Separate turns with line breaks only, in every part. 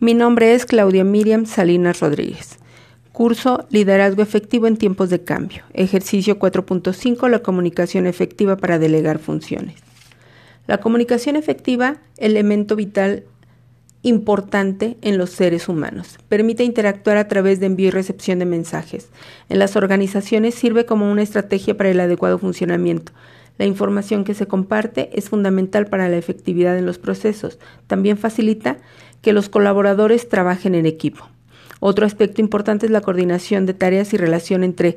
Mi nombre es Claudia Miriam Salinas Rodríguez. Curso Liderazgo Efectivo en Tiempos de Cambio. Ejercicio 4.5. La comunicación efectiva para delegar funciones. La comunicación efectiva, elemento vital importante en los seres humanos. Permite interactuar a través de envío y recepción de mensajes. En las organizaciones sirve como una estrategia para el adecuado funcionamiento. La información que se comparte es fundamental para la efectividad en los procesos. También facilita que los colaboradores trabajen en equipo. Otro aspecto importante es la coordinación de tareas y relación entre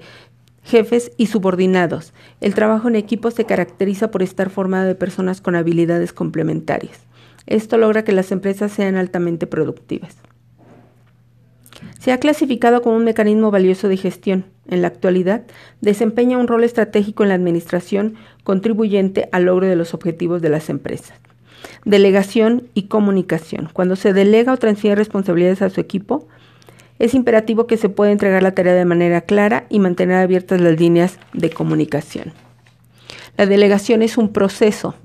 jefes y subordinados. El trabajo en equipo se caracteriza por estar formado de personas con habilidades complementarias. Esto logra que las empresas sean altamente productivas. Se ha clasificado como un mecanismo valioso de gestión. En la actualidad, desempeña un rol estratégico en la administración contribuyente al logro de los objetivos de las empresas. Delegación y comunicación. Cuando se delega o transfiere responsabilidades a su equipo, es imperativo que se pueda entregar la tarea de manera clara y mantener abiertas las líneas de comunicación. La delegación es un proceso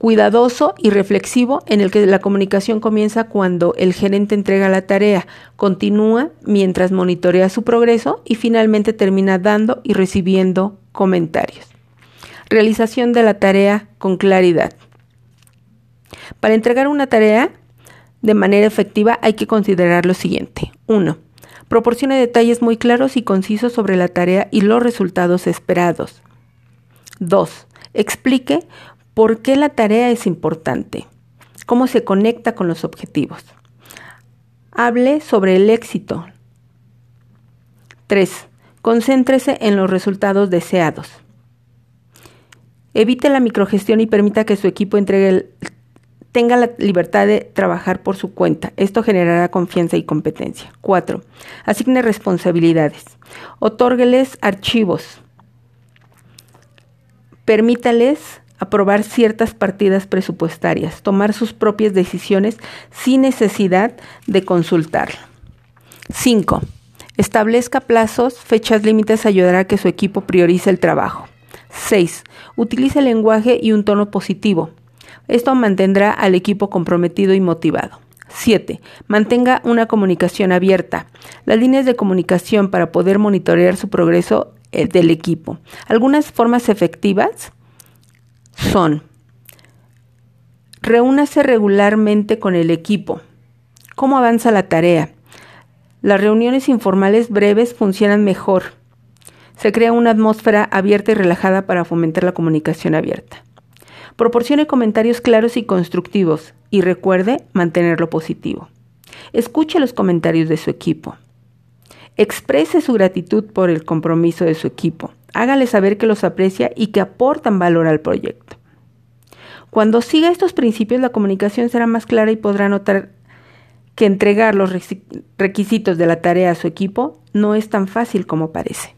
cuidadoso y reflexivo en el que la comunicación comienza cuando el gerente entrega la tarea, continúa mientras monitorea su progreso y finalmente termina dando y recibiendo comentarios. Realización de la tarea con claridad. Para entregar una tarea de manera efectiva hay que considerar lo siguiente. 1. Proporcione detalles muy claros y concisos sobre la tarea y los resultados esperados. 2. Explique ¿Por qué la tarea es importante? ¿Cómo se conecta con los objetivos? Hable sobre el éxito. 3. Concéntrese en los resultados deseados. Evite la microgestión y permita que su equipo tenga la libertad de trabajar por su cuenta. Esto generará confianza y competencia. 4. Asigne responsabilidades. Otórgueles archivos. Permítales aprobar ciertas partidas presupuestarias, tomar sus propias decisiones sin necesidad de consultar. 5. Establezca plazos, fechas límites ayudará a que su equipo priorice el trabajo. 6. Utilice el lenguaje y un tono positivo. Esto mantendrá al equipo comprometido y motivado. 7. Mantenga una comunicación abierta. Las líneas de comunicación para poder monitorear su progreso eh, del equipo. Algunas formas efectivas son, reúnase regularmente con el equipo. ¿Cómo avanza la tarea? Las reuniones informales breves funcionan mejor. Se crea una atmósfera abierta y relajada para fomentar la comunicación abierta. Proporcione comentarios claros y constructivos y recuerde mantenerlo positivo. Escuche los comentarios de su equipo. Exprese su gratitud por el compromiso de su equipo. Hágale saber que los aprecia y que aportan valor al proyecto. Cuando siga estos principios, la comunicación será más clara y podrá notar que entregar los requisitos de la tarea a su equipo no es tan fácil como parece.